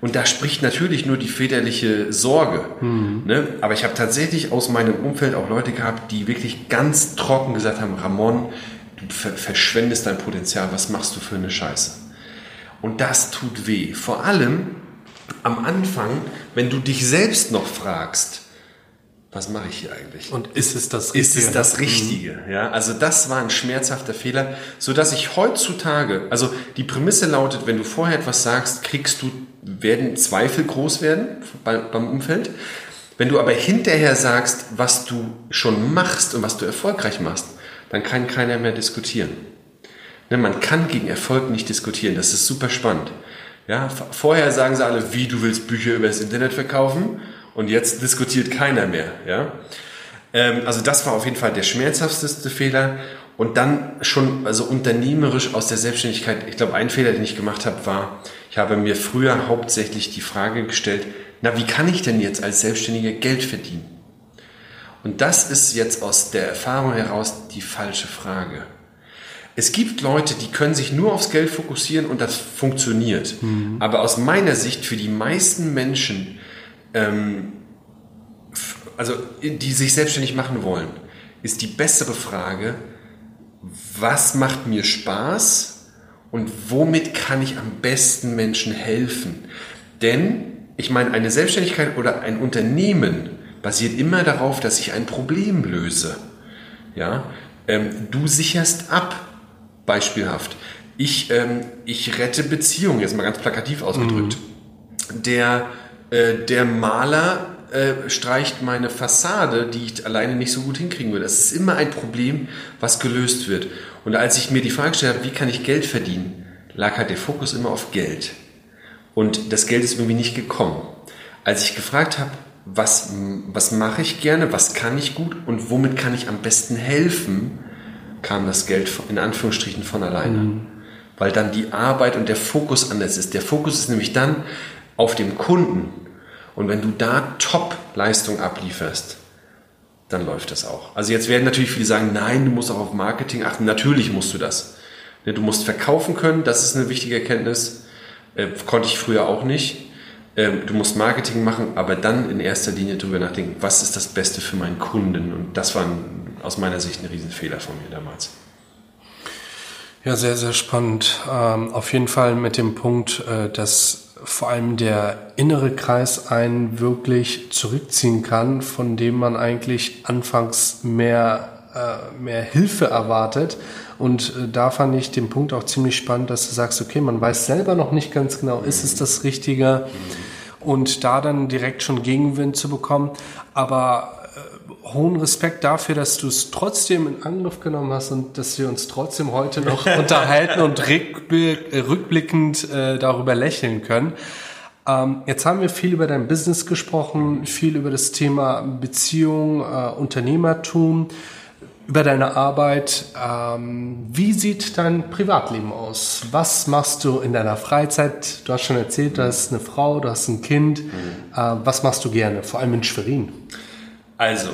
Und da spricht natürlich nur die väterliche Sorge. Mhm. Ne? Aber ich habe tatsächlich aus meinem Umfeld auch Leute gehabt, die wirklich ganz trocken gesagt haben, Ramon, du verschwendest dein Potenzial, was machst du für eine Scheiße? Und das tut weh. Vor allem am Anfang, wenn du dich selbst noch fragst, was mache ich hier eigentlich? Und ist es das Richtige? Ist es das Richtige? Mhm. Ja, also das war ein schmerzhafter Fehler, so dass ich heutzutage, also die Prämisse lautet, wenn du vorher etwas sagst, kriegst du, werden Zweifel groß werden beim Umfeld. Wenn du aber hinterher sagst, was du schon machst und was du erfolgreich machst, dann kann keiner mehr diskutieren. Man kann gegen Erfolg nicht diskutieren. Das ist super spannend. Ja, vorher sagen sie alle, wie du willst Bücher über das Internet verkaufen und jetzt diskutiert keiner mehr. Ja, ähm, also das war auf jeden Fall der schmerzhafteste Fehler. Und dann schon, also unternehmerisch aus der Selbstständigkeit, ich glaube, ein Fehler, den ich gemacht habe, war, ich habe mir früher hauptsächlich die Frage gestellt, na, wie kann ich denn jetzt als Selbstständiger Geld verdienen? Und das ist jetzt aus der Erfahrung heraus die falsche Frage. Es gibt Leute, die können sich nur aufs Geld fokussieren und das funktioniert. Mhm. Aber aus meiner Sicht für die meisten Menschen, ähm, also die sich selbstständig machen wollen, ist die bessere Frage, was macht mir Spaß und womit kann ich am besten Menschen helfen? Denn ich meine, eine Selbstständigkeit oder ein Unternehmen basiert immer darauf, dass ich ein Problem löse. Ja, ähm, du sicherst ab, Beispielhaft. Ich, ähm, ich rette Beziehungen, jetzt mal ganz plakativ ausgedrückt. Mhm. Der, äh, der Maler äh, streicht meine Fassade, die ich alleine nicht so gut hinkriegen würde. Das ist immer ein Problem, was gelöst wird. Und als ich mir die Frage gestellt habe, wie kann ich Geld verdienen, lag halt der Fokus immer auf Geld. Und das Geld ist irgendwie nicht gekommen. Als ich gefragt habe, was, was mache ich gerne, was kann ich gut und womit kann ich am besten helfen, kam das Geld in Anführungsstrichen von alleine. Mhm. Weil dann die Arbeit und der Fokus anders ist. Der Fokus ist nämlich dann auf dem Kunden. Und wenn du da Top-Leistung ablieferst, dann läuft das auch. Also jetzt werden natürlich viele sagen, nein, du musst auch auf Marketing achten. Natürlich musst du das. Ne, du musst verkaufen können, das ist eine wichtige Erkenntnis. Äh, konnte ich früher auch nicht. Ähm, du musst Marketing machen, aber dann in erster Linie darüber nachdenken, was ist das Beste für meinen Kunden. Und das war ein aus meiner Sicht ein Riesenfehler von mir damals. Ja, sehr, sehr spannend. Ähm, auf jeden Fall mit dem Punkt, äh, dass vor allem der innere Kreis einen wirklich zurückziehen kann, von dem man eigentlich anfangs mehr, äh, mehr Hilfe erwartet. Und äh, da fand ich den Punkt auch ziemlich spannend, dass du sagst, okay, man weiß selber noch nicht ganz genau, ist es das Richtige? Und da dann direkt schon Gegenwind zu bekommen. Aber äh, hohen Respekt dafür, dass du es trotzdem in Angriff genommen hast und dass wir uns trotzdem heute noch unterhalten und rückblickend äh, darüber lächeln können. Ähm, jetzt haben wir viel über dein Business gesprochen, viel über das Thema Beziehung, äh, Unternehmertum, über deine Arbeit. Ähm, wie sieht dein Privatleben aus? Was machst du in deiner Freizeit? Du hast schon erzählt, du hast eine Frau, du hast ein Kind. Mhm. Äh, was machst du gerne, vor allem in Schwerin? Also,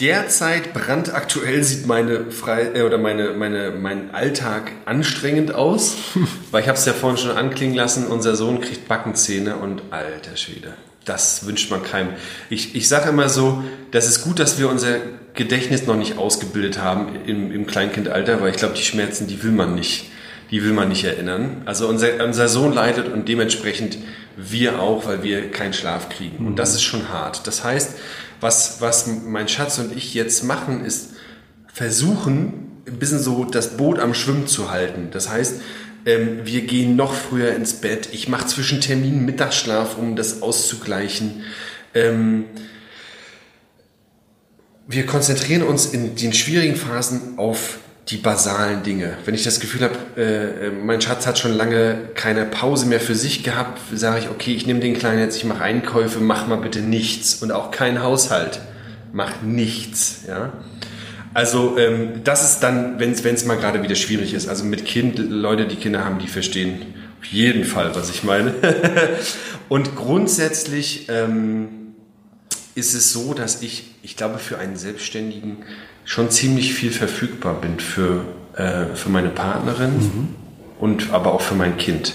derzeit brandaktuell sieht meine Frei äh, oder meine, meine, mein Alltag anstrengend aus, weil ich habe es ja vorhin schon anklingen lassen, unser Sohn kriegt Backenzähne und alter Schwede, das wünscht man keinem. Ich, ich sage immer so, das ist gut, dass wir unser Gedächtnis noch nicht ausgebildet haben im, im Kleinkindalter, weil ich glaube, die Schmerzen, die will man nicht, die will man nicht erinnern. Also unser, unser Sohn leidet und dementsprechend wir auch, weil wir keinen Schlaf kriegen. Und das ist schon hart. Das heißt, was, was mein Schatz und ich jetzt machen, ist versuchen, ein bisschen so das Boot am Schwimmen zu halten. Das heißt, ähm, wir gehen noch früher ins Bett. Ich mache zwischen Terminen Mittagsschlaf, um das auszugleichen. Ähm, wir konzentrieren uns in den schwierigen Phasen auf die basalen Dinge. Wenn ich das Gefühl habe, äh, mein Schatz hat schon lange keine Pause mehr für sich gehabt, sage ich, okay, ich nehme den Kleinen jetzt, ich mache Einkäufe, mach mal bitte nichts und auch kein Haushalt, mach nichts. Ja? Also ähm, das ist dann, wenn es mal gerade wieder schwierig ist. Also mit Kind, Leute, die Kinder haben, die verstehen auf jeden Fall, was ich meine. und grundsätzlich ähm, ist es so, dass ich, ich glaube, für einen Selbstständigen schon ziemlich viel verfügbar bin für, äh, für meine Partnerin mhm. und aber auch für mein Kind.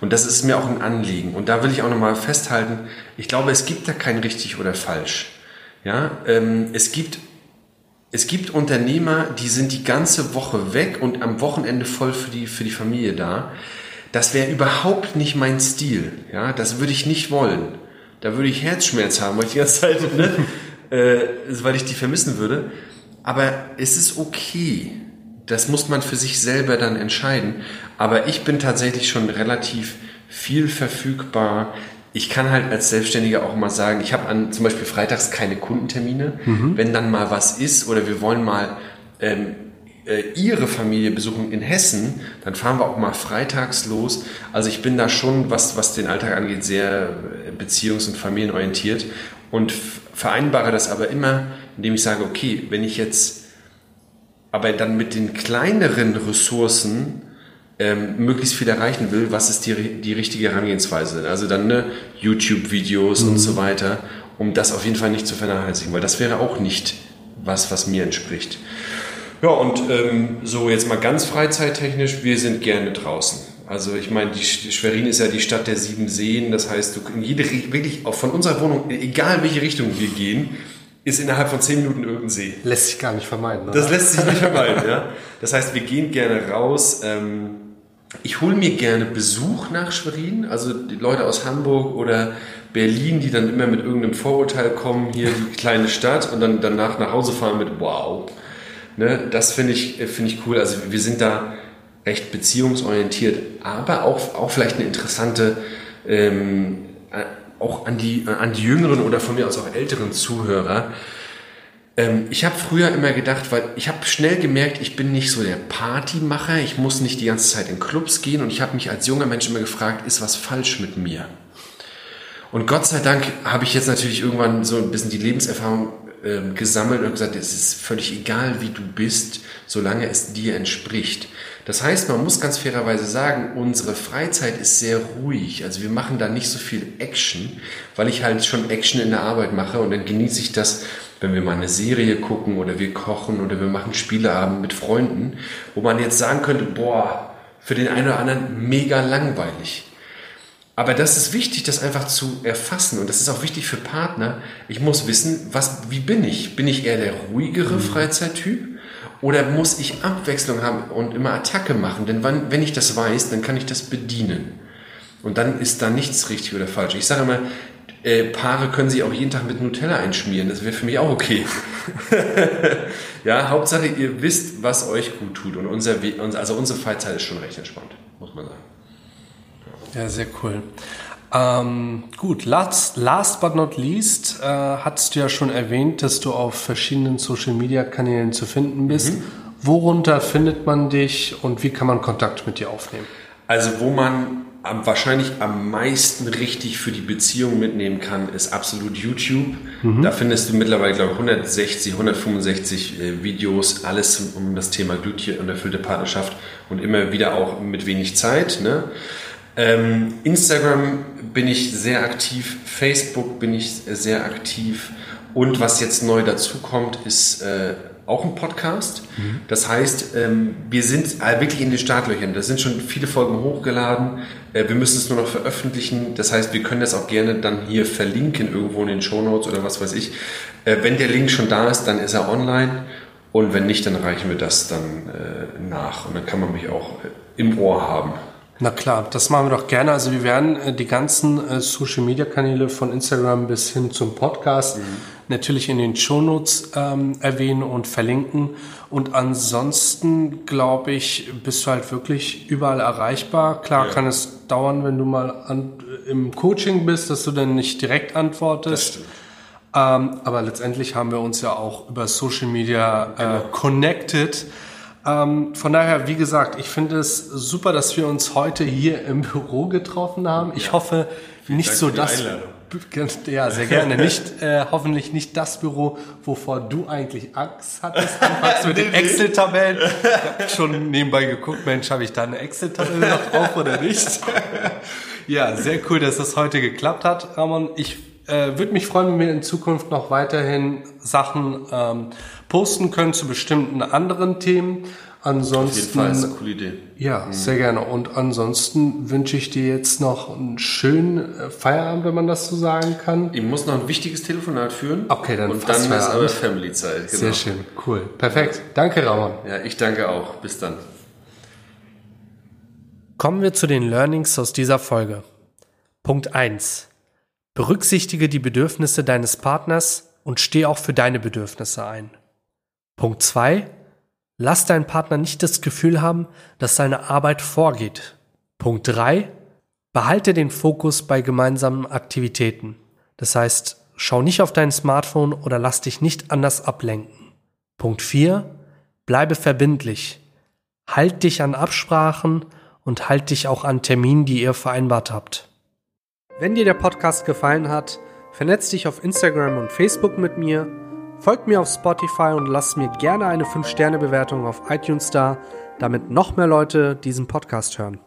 Und das ist mir auch ein Anliegen. Und da will ich auch nochmal festhalten, ich glaube, es gibt da kein richtig oder falsch. Ja, ähm, es gibt es gibt Unternehmer, die sind die ganze Woche weg und am Wochenende voll für die, für die Familie da. Das wäre überhaupt nicht mein Stil. Ja, das würde ich nicht wollen. Da würde ich Herzschmerz haben, weil ich die ganze Zeit, ne, äh, weil ich die vermissen würde. Aber es ist okay. Das muss man für sich selber dann entscheiden. Aber ich bin tatsächlich schon relativ viel verfügbar. Ich kann halt als Selbstständiger auch mal sagen, ich habe an zum Beispiel freitags keine Kundentermine. Mhm. Wenn dann mal was ist oder wir wollen mal ähm, äh, Ihre Familie besuchen in Hessen, dann fahren wir auch mal freitags los. Also ich bin da schon, was, was den Alltag angeht, sehr beziehungs- und familienorientiert und vereinbare das aber immer indem ich sage, okay, wenn ich jetzt aber dann mit den kleineren Ressourcen ähm, möglichst viel erreichen will, was ist die, die richtige Herangehensweise? Also dann ne, YouTube-Videos mhm. und so weiter, um das auf jeden Fall nicht zu vernachlässigen, weil das wäre auch nicht was, was mir entspricht. Ja, und ähm, so jetzt mal ganz freizeittechnisch, wir sind gerne draußen. Also ich meine, die Schwerin ist ja die Stadt der sieben Seen, das heißt, du in jede wirklich auch von unserer Wohnung, egal welche Richtung wir gehen, ist innerhalb von zehn Minuten irgendein See. Lässt sich gar nicht vermeiden. Oder? Das lässt sich nicht vermeiden, ja. Das heißt, wir gehen gerne raus. Ähm, ich hole mir gerne Besuch nach Schwerin, also die Leute aus Hamburg oder Berlin, die dann immer mit irgendeinem Vorurteil kommen, hier die kleine Stadt und dann danach nach Hause fahren mit Wow. Ne, das finde ich, finde ich cool. Also wir sind da recht beziehungsorientiert, aber auch, auch vielleicht eine interessante ähm, auch an die, an die jüngeren oder von mir aus auch älteren Zuhörer. Ähm, ich habe früher immer gedacht, weil ich habe schnell gemerkt, ich bin nicht so der Partymacher, ich muss nicht die ganze Zeit in Clubs gehen und ich habe mich als junger Mensch immer gefragt, ist was falsch mit mir? Und Gott sei Dank habe ich jetzt natürlich irgendwann so ein bisschen die Lebenserfahrung äh, gesammelt und gesagt, es ist völlig egal, wie du bist, solange es dir entspricht. Das heißt, man muss ganz fairerweise sagen, unsere Freizeit ist sehr ruhig. Also wir machen da nicht so viel Action, weil ich halt schon Action in der Arbeit mache und dann genieße ich das, wenn wir mal eine Serie gucken oder wir kochen oder wir machen Spieleabend mit Freunden, wo man jetzt sagen könnte, boah, für den einen oder anderen mega langweilig. Aber das ist wichtig, das einfach zu erfassen und das ist auch wichtig für Partner. Ich muss wissen, was, wie bin ich? Bin ich eher der ruhigere mhm. Freizeittyp oder muss ich Abwechslung haben und immer Attacke machen? Denn wann, wenn ich das weiß, dann kann ich das bedienen. Und dann ist da nichts richtig oder falsch. Ich sage immer, äh, Paare können sich auch jeden Tag mit Nutella einschmieren. Das wäre für mich auch okay. ja, Hauptsache ihr wisst, was euch gut tut. Und unser, also unsere Freizeit ist schon recht entspannt, muss man sagen. Ja, sehr cool. Ähm, gut, last, last but not least, äh, hattest du ja schon erwähnt, dass du auf verschiedenen Social-Media-Kanälen zu finden bist. Mhm. Worunter findet man dich und wie kann man Kontakt mit dir aufnehmen? Also wo man am, wahrscheinlich am meisten richtig für die Beziehung mitnehmen kann, ist absolut YouTube. Mhm. Da findest du mittlerweile, glaube ich, 160, 165 äh, Videos, alles um das Thema glückliche und erfüllte Partnerschaft und immer wieder auch mit wenig Zeit. Ne? Ähm, Instagram bin ich sehr aktiv, Facebook bin ich sehr aktiv und was jetzt neu dazu kommt, ist äh, auch ein Podcast. Mhm. Das heißt, ähm, wir sind äh, wirklich in den Startlöchern. Da sind schon viele Folgen hochgeladen. Äh, wir müssen es nur noch veröffentlichen. Das heißt, wir können das auch gerne dann hier verlinken irgendwo in den Show Notes oder was weiß ich. Äh, wenn der Link schon da ist, dann ist er online. Und wenn nicht, dann reichen wir das dann äh, nach. Und dann kann man mich auch äh, im Ohr haben. Na klar, das machen wir doch gerne. Also wir werden äh, die ganzen äh, Social Media Kanäle von Instagram bis hin zum Podcast mhm. natürlich in den Shownotes ähm, erwähnen und verlinken. Und ansonsten glaube ich, bist du halt wirklich überall erreichbar. Klar ja. kann es dauern, wenn du mal an, im Coaching bist, dass du dann nicht direkt antwortest. Ähm, aber letztendlich haben wir uns ja auch über Social Media äh, genau. connected. Ähm, von daher, wie gesagt, ich finde es super, dass wir uns heute hier im Büro getroffen haben. Ich ja. hoffe, Vielen nicht Dank so das. Ja, sehr gerne. Nicht, äh, hoffentlich nicht das Büro, wovor du eigentlich Angst hattest, anfangs mit den Excel-Tabellen. Ich habe schon nebenbei geguckt, Mensch, habe ich da eine Excel-Tabelle noch drauf oder nicht? ja, sehr cool, dass das heute geklappt hat, Ramon. Ich äh, würde mich freuen, wenn wir in Zukunft noch weiterhin Sachen ähm, posten können zu bestimmten anderen Themen. Ansonsten, Auf jeden Fall ist eine coole Idee. Ja, mhm. sehr gerne. Und ansonsten wünsche ich dir jetzt noch einen schönen äh, Feierabend, wenn man das so sagen kann. Ich muss noch ein wichtiges Telefonat führen. Okay, dann Und dann ist aber Family-Zeit. Genau. Sehr schön, cool. Perfekt. Danke, Ramon. Ja, ich danke auch. Bis dann. Kommen wir zu den Learnings aus dieser Folge. Punkt 1. Berücksichtige die Bedürfnisse deines Partners und steh auch für deine Bedürfnisse ein. Punkt 2. Lass deinen Partner nicht das Gefühl haben, dass seine Arbeit vorgeht. Punkt 3. Behalte den Fokus bei gemeinsamen Aktivitäten. Das heißt, schau nicht auf dein Smartphone oder lass dich nicht anders ablenken. Punkt 4. Bleibe verbindlich. Halt dich an Absprachen und halt dich auch an Terminen, die ihr vereinbart habt. Wenn dir der Podcast gefallen hat, vernetz dich auf Instagram und Facebook mit mir, folgt mir auf Spotify und lass mir gerne eine 5-Sterne-Bewertung auf iTunes da, damit noch mehr Leute diesen Podcast hören.